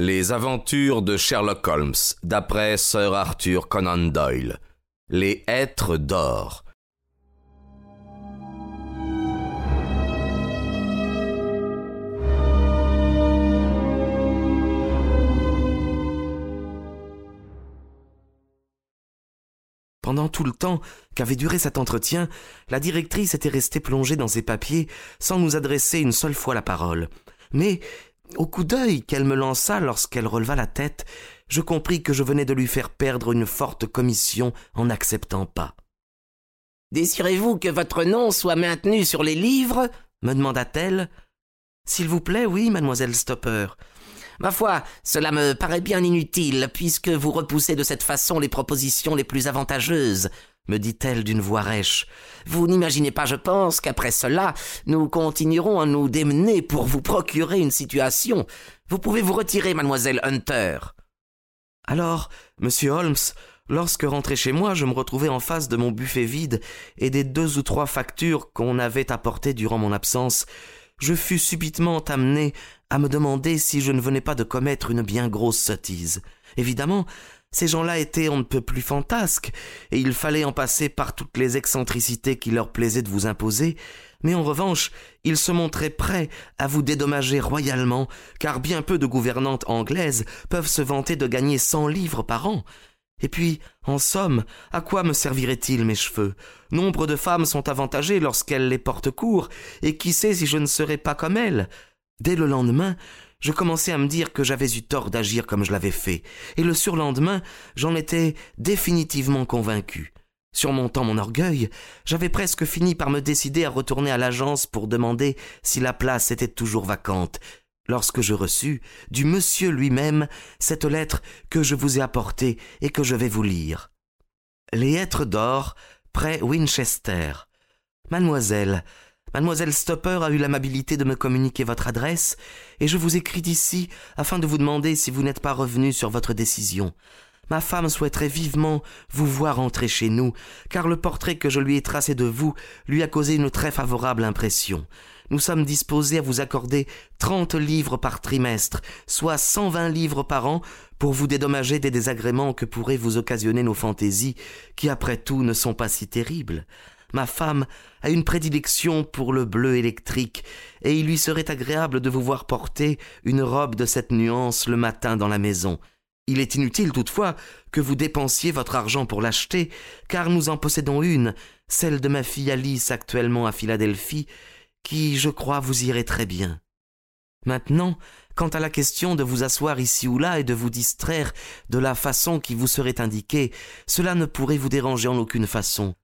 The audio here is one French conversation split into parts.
Les aventures de Sherlock Holmes, d'après Sir Arthur Conan Doyle. Les êtres d'or. Pendant tout le temps qu'avait duré cet entretien, la directrice était restée plongée dans ses papiers sans nous adresser une seule fois la parole. Mais, au coup d'œil qu'elle me lança lorsqu'elle releva la tête, je compris que je venais de lui faire perdre une forte commission en n'acceptant pas. Désirez-vous que votre nom soit maintenu sur les livres? me demanda-t-elle. S'il vous plaît, oui, mademoiselle Stopper. Ma foi, cela me paraît bien inutile, puisque vous repoussez de cette façon les propositions les plus avantageuses, me dit-elle d'une voix rêche. Vous n'imaginez pas, je pense, qu'après cela, nous continuerons à nous démener pour vous procurer une situation. Vous pouvez vous retirer, mademoiselle Hunter. Alors, monsieur Holmes, lorsque rentré chez moi, je me retrouvais en face de mon buffet vide et des deux ou trois factures qu'on avait apportées durant mon absence, je fus subitement amené à me demander si je ne venais pas de commettre une bien grosse sottise. Évidemment, ces gens-là étaient on ne peut plus fantasques, et il fallait en passer par toutes les excentricités qui leur plaisaient de vous imposer, mais en revanche, ils se montraient prêts à vous dédommager royalement, car bien peu de gouvernantes anglaises peuvent se vanter de gagner cent livres par an. Et puis, en somme, à quoi me serviraient-ils mes cheveux? Nombre de femmes sont avantagées lorsqu'elles les portent courts, et qui sait si je ne serais pas comme elles? Dès le lendemain, je commençais à me dire que j'avais eu tort d'agir comme je l'avais fait, et le surlendemain, j'en étais définitivement convaincu. Surmontant mon orgueil, j'avais presque fini par me décider à retourner à l'agence pour demander si la place était toujours vacante, lorsque je reçus, du monsieur lui-même, cette lettre que je vous ai apportée et que je vais vous lire. Les êtres d'or, près Winchester. Mademoiselle, Mademoiselle Stopper a eu l'amabilité de me communiquer votre adresse, et je vous écris d'ici afin de vous demander si vous n'êtes pas revenu sur votre décision. Ma femme souhaiterait vivement vous voir entrer chez nous, car le portrait que je lui ai tracé de vous lui a causé une très favorable impression. Nous sommes disposés à vous accorder trente livres par trimestre, soit cent vingt livres par an, pour vous dédommager des désagréments que pourraient vous occasionner nos fantaisies, qui après tout ne sont pas si terribles. Ma femme a une prédilection pour le bleu électrique, et il lui serait agréable de vous voir porter une robe de cette nuance le matin dans la maison. Il est inutile toutefois que vous dépensiez votre argent pour l'acheter, car nous en possédons une, celle de ma fille Alice actuellement à Philadelphie, qui, je crois, vous irait très bien. Maintenant, quant à la question de vous asseoir ici ou là et de vous distraire de la façon qui vous serait indiquée, cela ne pourrait vous déranger en aucune façon.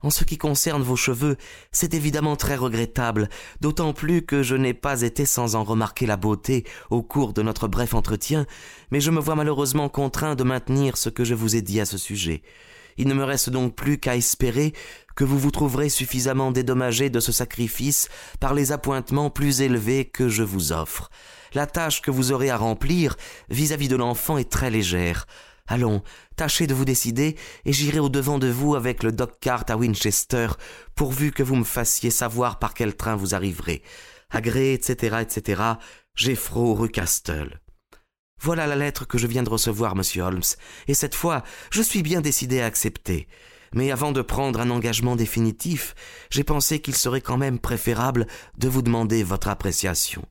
En ce qui concerne vos cheveux, c'est évidemment très regrettable, d'autant plus que je n'ai pas été sans en remarquer la beauté au cours de notre bref entretien, mais je me vois malheureusement contraint de maintenir ce que je vous ai dit à ce sujet. Il ne me reste donc plus qu'à espérer que vous vous trouverez suffisamment dédommagé de ce sacrifice par les appointements plus élevés que je vous offre. La tâche que vous aurez à remplir vis-à-vis de l'enfant est très légère. Allons, tâchez de vous décider, et j'irai au-devant de vous avec le dog-cart à Winchester, pourvu que vous me fassiez savoir par quel train vous arriverez. Agré, etc., etc., Jeffro rue Castle. Voilà la lettre que je viens de recevoir, monsieur Holmes, et cette fois, je suis bien décidé à accepter. Mais avant de prendre un engagement définitif, j'ai pensé qu'il serait quand même préférable de vous demander votre appréciation.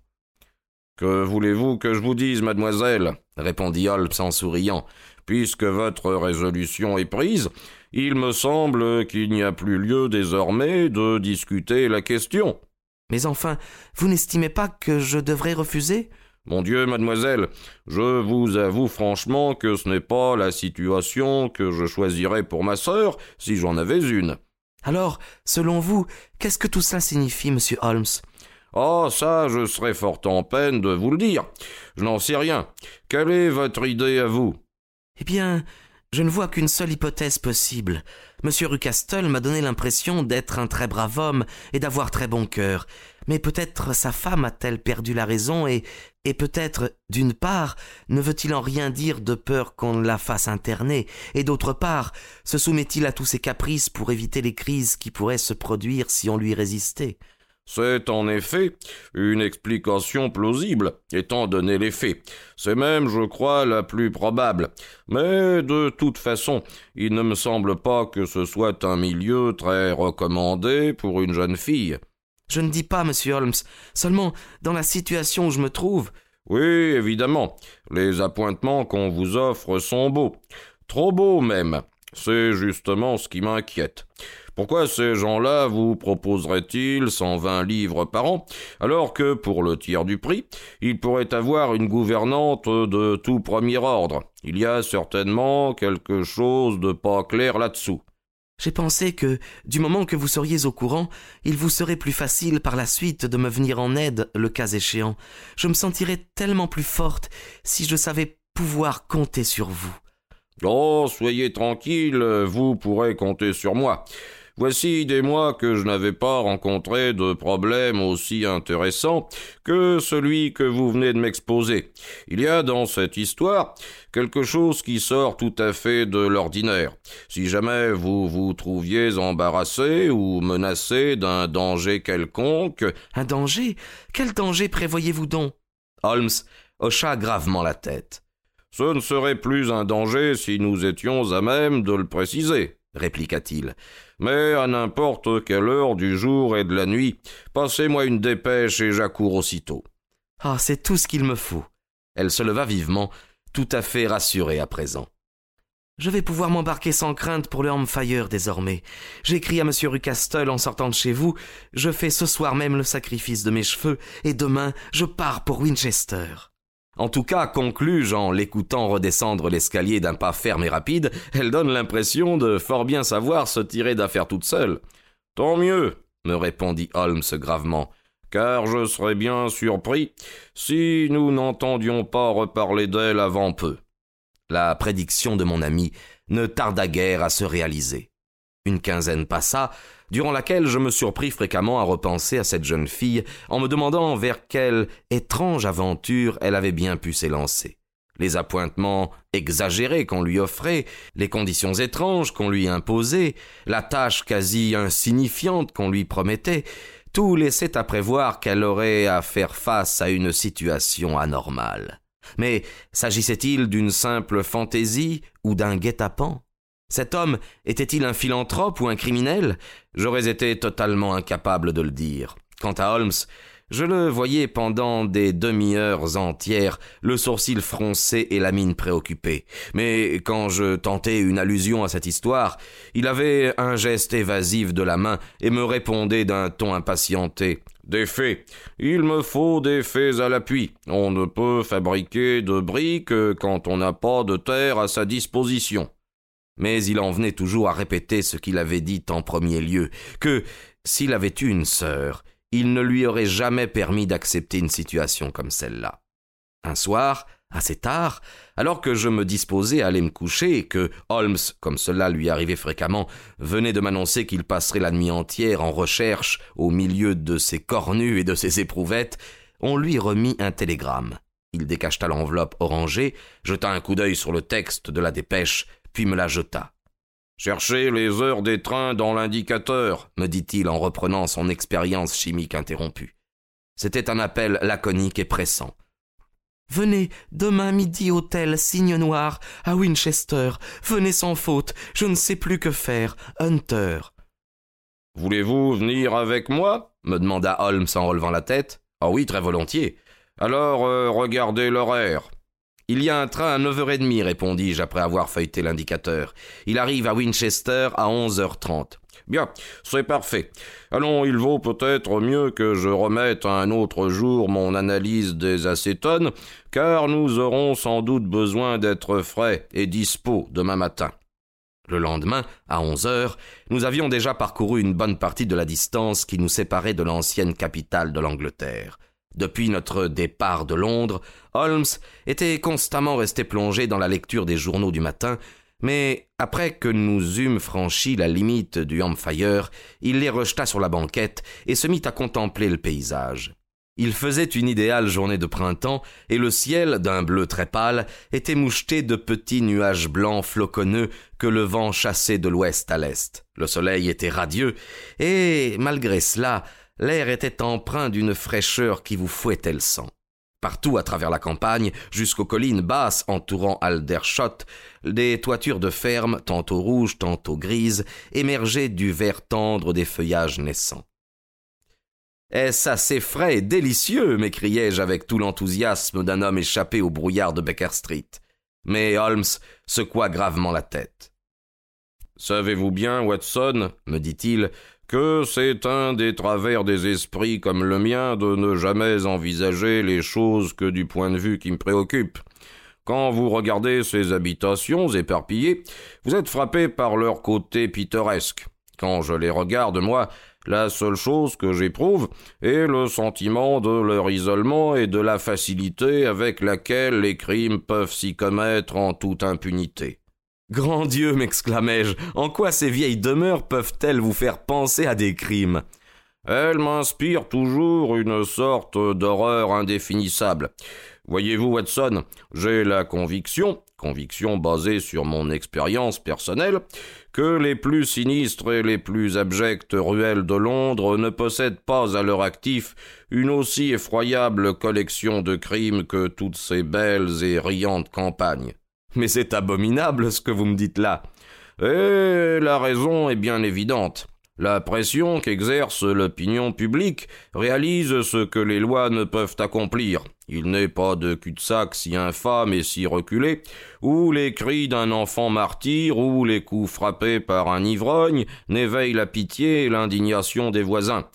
Que voulez-vous que je vous dise, mademoiselle? répondit Holmes en souriant. Puisque votre résolution est prise, il me semble qu'il n'y a plus lieu désormais de discuter la question. Mais enfin, vous n'estimez pas que je devrais refuser? Mon Dieu, mademoiselle, je vous avoue franchement que ce n'est pas la situation que je choisirais pour ma sœur si j'en avais une. Alors, selon vous, qu'est-ce que tout cela signifie, monsieur Holmes? Ah, ça, je serais fort en peine de vous le dire. Je n'en sais rien. Quelle est votre idée à vous? Eh bien, je ne vois qu'une seule hypothèse possible. Monsieur Rucastle m'a donné l'impression d'être un très brave homme et d'avoir très bon cœur. Mais peut-être sa femme a-t-elle perdu la raison et, et peut-être, d'une part, ne veut-il en rien dire de peur qu'on la fasse interner, et d'autre part, se soumet-il à tous ses caprices pour éviter les crises qui pourraient se produire si on lui résistait? C'est en effet une explication plausible, étant donné les faits. C'est même, je crois, la plus probable. Mais de toute façon, il ne me semble pas que ce soit un milieu très recommandé pour une jeune fille. Je ne dis pas, monsieur Holmes. Seulement, dans la situation où je me trouve. Oui, évidemment. Les appointements qu'on vous offre sont beaux. Trop beaux même. C'est justement ce qui m'inquiète. Pourquoi ces gens-là vous proposeraient-ils 120 livres par an, alors que pour le tiers du prix, ils pourraient avoir une gouvernante de tout premier ordre? Il y a certainement quelque chose de pas clair là-dessous. J'ai pensé que, du moment que vous seriez au courant, il vous serait plus facile par la suite de me venir en aide, le cas échéant. Je me sentirais tellement plus forte si je savais pouvoir compter sur vous. Oh, soyez tranquille, vous pourrez compter sur moi. Voici des mois que je n'avais pas rencontré de problème aussi intéressant que celui que vous venez de m'exposer. Il y a dans cette histoire quelque chose qui sort tout à fait de l'ordinaire. Si jamais vous vous trouviez embarrassé ou menacé d'un danger quelconque. Un danger? Quel danger prévoyez-vous donc? Holmes hocha gravement la tête. Ce ne serait plus un danger si nous étions à même de le préciser, répliqua-t-il. Mais à n'importe quelle heure du jour et de la nuit, passez-moi une dépêche et j'accours aussitôt. Ah, c'est tout ce qu'il me faut. Elle se leva vivement, tout à fait rassurée à présent. Je vais pouvoir m'embarquer sans crainte pour le Hampfire désormais. J'écris à M. Rucastle en sortant de chez vous. Je fais ce soir même le sacrifice de mes cheveux, et demain je pars pour Winchester. En tout cas, conclus-je en l'écoutant redescendre l'escalier d'un pas ferme et rapide, elle donne l'impression de fort bien savoir se tirer d'affaire toute seule. Tant mieux, me répondit Holmes gravement, car je serais bien surpris si nous n'entendions pas reparler d'elle avant peu. La prédiction de mon ami ne tarda guère à se réaliser. Une quinzaine passa, durant laquelle je me surpris fréquemment à repenser à cette jeune fille en me demandant vers quelle étrange aventure elle avait bien pu s'élancer. Les appointements exagérés qu'on lui offrait, les conditions étranges qu'on lui imposait, la tâche quasi insignifiante qu'on lui promettait, tout laissait à prévoir qu'elle aurait à faire face à une situation anormale. Mais s'agissait-il d'une simple fantaisie ou d'un guet-apens? Cet homme était-il un philanthrope ou un criminel? J'aurais été totalement incapable de le dire. Quant à Holmes, je le voyais pendant des demi-heures entières, le sourcil froncé et la mine préoccupée. Mais quand je tentais une allusion à cette histoire, il avait un geste évasif de la main et me répondait d'un ton impatienté. Des faits. Il me faut des faits à l'appui. On ne peut fabriquer de briques quand on n'a pas de terre à sa disposition mais il en venait toujours à répéter ce qu'il avait dit en premier lieu, que, s'il avait eu une sœur, il ne lui aurait jamais permis d'accepter une situation comme celle-là. Un soir, assez tard, alors que je me disposais à aller me coucher et que Holmes, comme cela lui arrivait fréquemment, venait de m'annoncer qu'il passerait la nuit entière en recherche au milieu de ses cornues et de ses éprouvettes, on lui remit un télégramme. Il décacheta l'enveloppe orangée, jeta un coup d'œil sur le texte de la dépêche, puis me la jeta. Cherchez les heures des trains dans l'indicateur, me dit-il en reprenant son expérience chimique interrompue. C'était un appel laconique et pressant. Venez, demain midi, hôtel Signe Noir, à Winchester. Venez sans faute, je ne sais plus que faire. Hunter. Voulez-vous venir avec moi? me demanda Holmes en relevant la tête. Ah oui, très volontiers. Alors, euh, regardez l'horaire. Il y a un train à neuf heures et demie, répondis-je après avoir feuilleté l'indicateur. Il arrive à Winchester à onze heures trente. Bien, c'est parfait. Allons, il vaut peut-être mieux que je remette un autre jour mon analyse des acétones, car nous aurons sans doute besoin d'être frais et dispos demain matin. Le lendemain, à onze heures, nous avions déjà parcouru une bonne partie de la distance qui nous séparait de l'ancienne capitale de l'Angleterre. Depuis notre départ de Londres, Holmes était constamment resté plongé dans la lecture des journaux du matin, mais après que nous eûmes franchi la limite du Hampfire, il les rejeta sur la banquette et se mit à contempler le paysage. Il faisait une idéale journée de printemps, et le ciel, d'un bleu très pâle, était moucheté de petits nuages blancs floconneux que le vent chassait de l'ouest à l'est. Le soleil était radieux, et, malgré cela, L'air était empreint d'une fraîcheur qui vous fouettait le sang. Partout à travers la campagne, jusqu'aux collines basses entourant Aldershot, des toitures de fermes, tantôt rouges, tantôt grises, émergeaient du vert tendre des feuillages naissants. Est-ce assez frais et délicieux? m'écriai-je avec tout l'enthousiasme d'un homme échappé au brouillard de Baker Street. Mais Holmes secoua gravement la tête. Savez-vous bien, Watson, me dit-il, que c'est un des travers des esprits comme le mien de ne jamais envisager les choses que du point de vue qui me préoccupe. Quand vous regardez ces habitations éparpillées, vous êtes frappé par leur côté pittoresque. Quand je les regarde, moi, la seule chose que j'éprouve est le sentiment de leur isolement et de la facilité avec laquelle les crimes peuvent s'y commettre en toute impunité. Grand Dieu, m'exclamai-je, en quoi ces vieilles demeures peuvent-elles vous faire penser à des crimes? Elles m'inspirent toujours une sorte d'horreur indéfinissable. Voyez-vous, Watson, j'ai la conviction, conviction basée sur mon expérience personnelle, que les plus sinistres et les plus abjectes ruelles de Londres ne possèdent pas à leur actif une aussi effroyable collection de crimes que toutes ces belles et riantes campagnes. Mais c'est abominable ce que vous me dites là. Et la raison est bien évidente. La pression qu'exerce l'opinion publique réalise ce que les lois ne peuvent accomplir. Il n'est pas de cul-de-sac si infâme et si reculé, où les cris d'un enfant martyr ou les coups frappés par un ivrogne n'éveillent la pitié et l'indignation des voisins.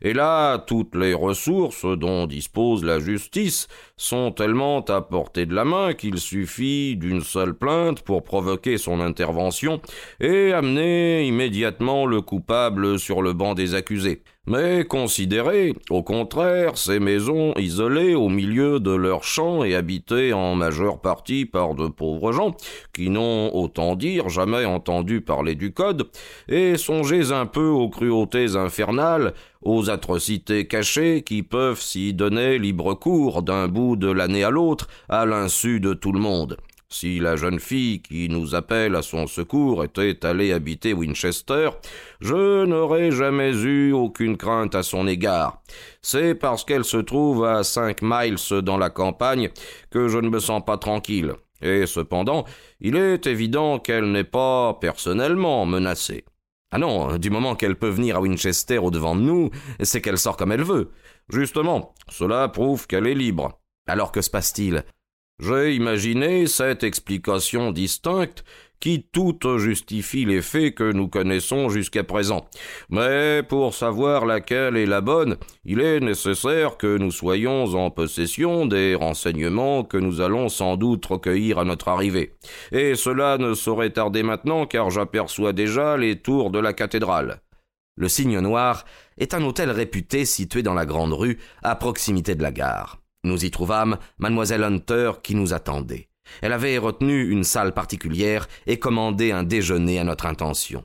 Et là, toutes les ressources dont dispose la justice sont tellement à portée de la main qu'il suffit d'une seule plainte pour provoquer son intervention et amener immédiatement le coupable sur le banc des accusés. Mais considérez, au contraire, ces maisons isolées au milieu de leurs champs et habitées en majeure partie par de pauvres gens, qui n'ont, autant dire, jamais entendu parler du Code, et songez un peu aux cruautés infernales, aux atrocités cachées qui peuvent s'y donner libre cours d'un bout de l'année à l'autre, à l'insu de tout le monde. Si la jeune fille qui nous appelle à son secours était allée habiter Winchester, je n'aurais jamais eu aucune crainte à son égard. C'est parce qu'elle se trouve à cinq miles dans la campagne que je ne me sens pas tranquille. Et cependant, il est évident qu'elle n'est pas personnellement menacée. Ah non, du moment qu'elle peut venir à Winchester au devant de nous, c'est qu'elle sort comme elle veut. Justement, cela prouve qu'elle est libre. Alors que se passe-t-il? J'ai imaginé cette explication distincte qui toute justifie les faits que nous connaissons jusqu'à présent. Mais pour savoir laquelle est la bonne, il est nécessaire que nous soyons en possession des renseignements que nous allons sans doute recueillir à notre arrivée. Et cela ne saurait tarder maintenant car j'aperçois déjà les tours de la cathédrale. Le Cygne Noir est un hôtel réputé situé dans la grande rue, à proximité de la gare. Nous y trouvâmes mademoiselle Hunter qui nous attendait. Elle avait retenu une salle particulière et commandé un déjeuner à notre intention.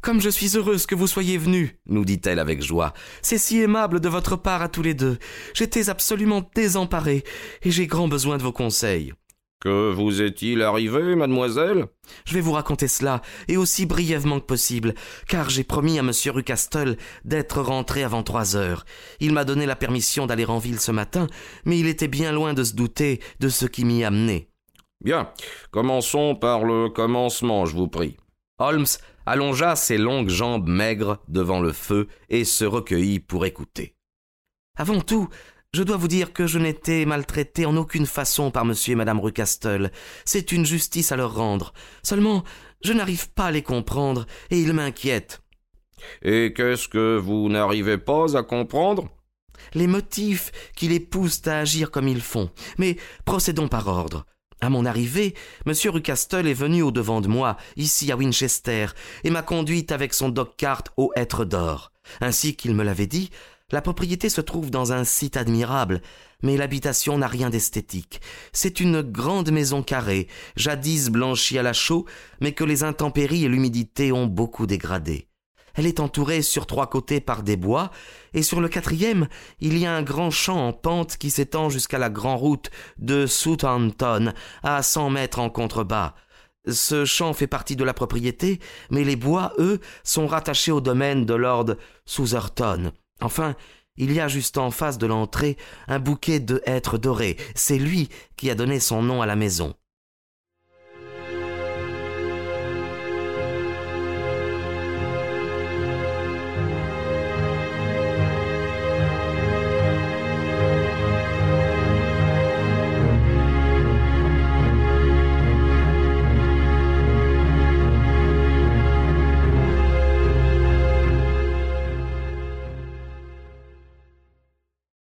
Comme je suis heureuse que vous soyez venus, nous dit-elle avec joie. C'est si aimable de votre part à tous les deux. J'étais absolument désemparée, et j'ai grand besoin de vos conseils. Que vous est-il arrivé, mademoiselle? Je vais vous raconter cela, et aussi brièvement que possible, car j'ai promis à M. Rucastle d'être rentré avant trois heures. Il m'a donné la permission d'aller en ville ce matin, mais il était bien loin de se douter de ce qui m'y amenait. Bien, commençons par le commencement, je vous prie. Holmes allongea ses longues jambes maigres devant le feu et se recueillit pour écouter. Avant tout, je dois vous dire que je n'étais maltraité en aucune façon par monsieur et madame Rucastle. C'est une justice à leur rendre. Seulement, je n'arrive pas à les comprendre, et ils m'inquiètent. Et qu'est-ce que vous n'arrivez pas à comprendre? Les motifs qui les poussent à agir comme ils font. Mais procédons par ordre. À mon arrivée, M. Rucastle est venu au devant de moi, ici à Winchester, et m'a conduite avec son dog-cart au hêtre d'or. Ainsi qu'il me l'avait dit, la propriété se trouve dans un site admirable, mais l'habitation n'a rien d'esthétique. C'est une grande maison carrée, jadis blanchie à la chaux, mais que les intempéries et l'humidité ont beaucoup dégradée. Elle est entourée sur trois côtés par des bois, et sur le quatrième, il y a un grand champ en pente qui s'étend jusqu'à la grande route de Southampton, à cent mètres en contrebas. Ce champ fait partie de la propriété, mais les bois, eux, sont rattachés au domaine de Lord Southerton. Enfin, il y a juste en face de l'entrée un bouquet de hêtres dorés. C'est lui qui a donné son nom à la maison.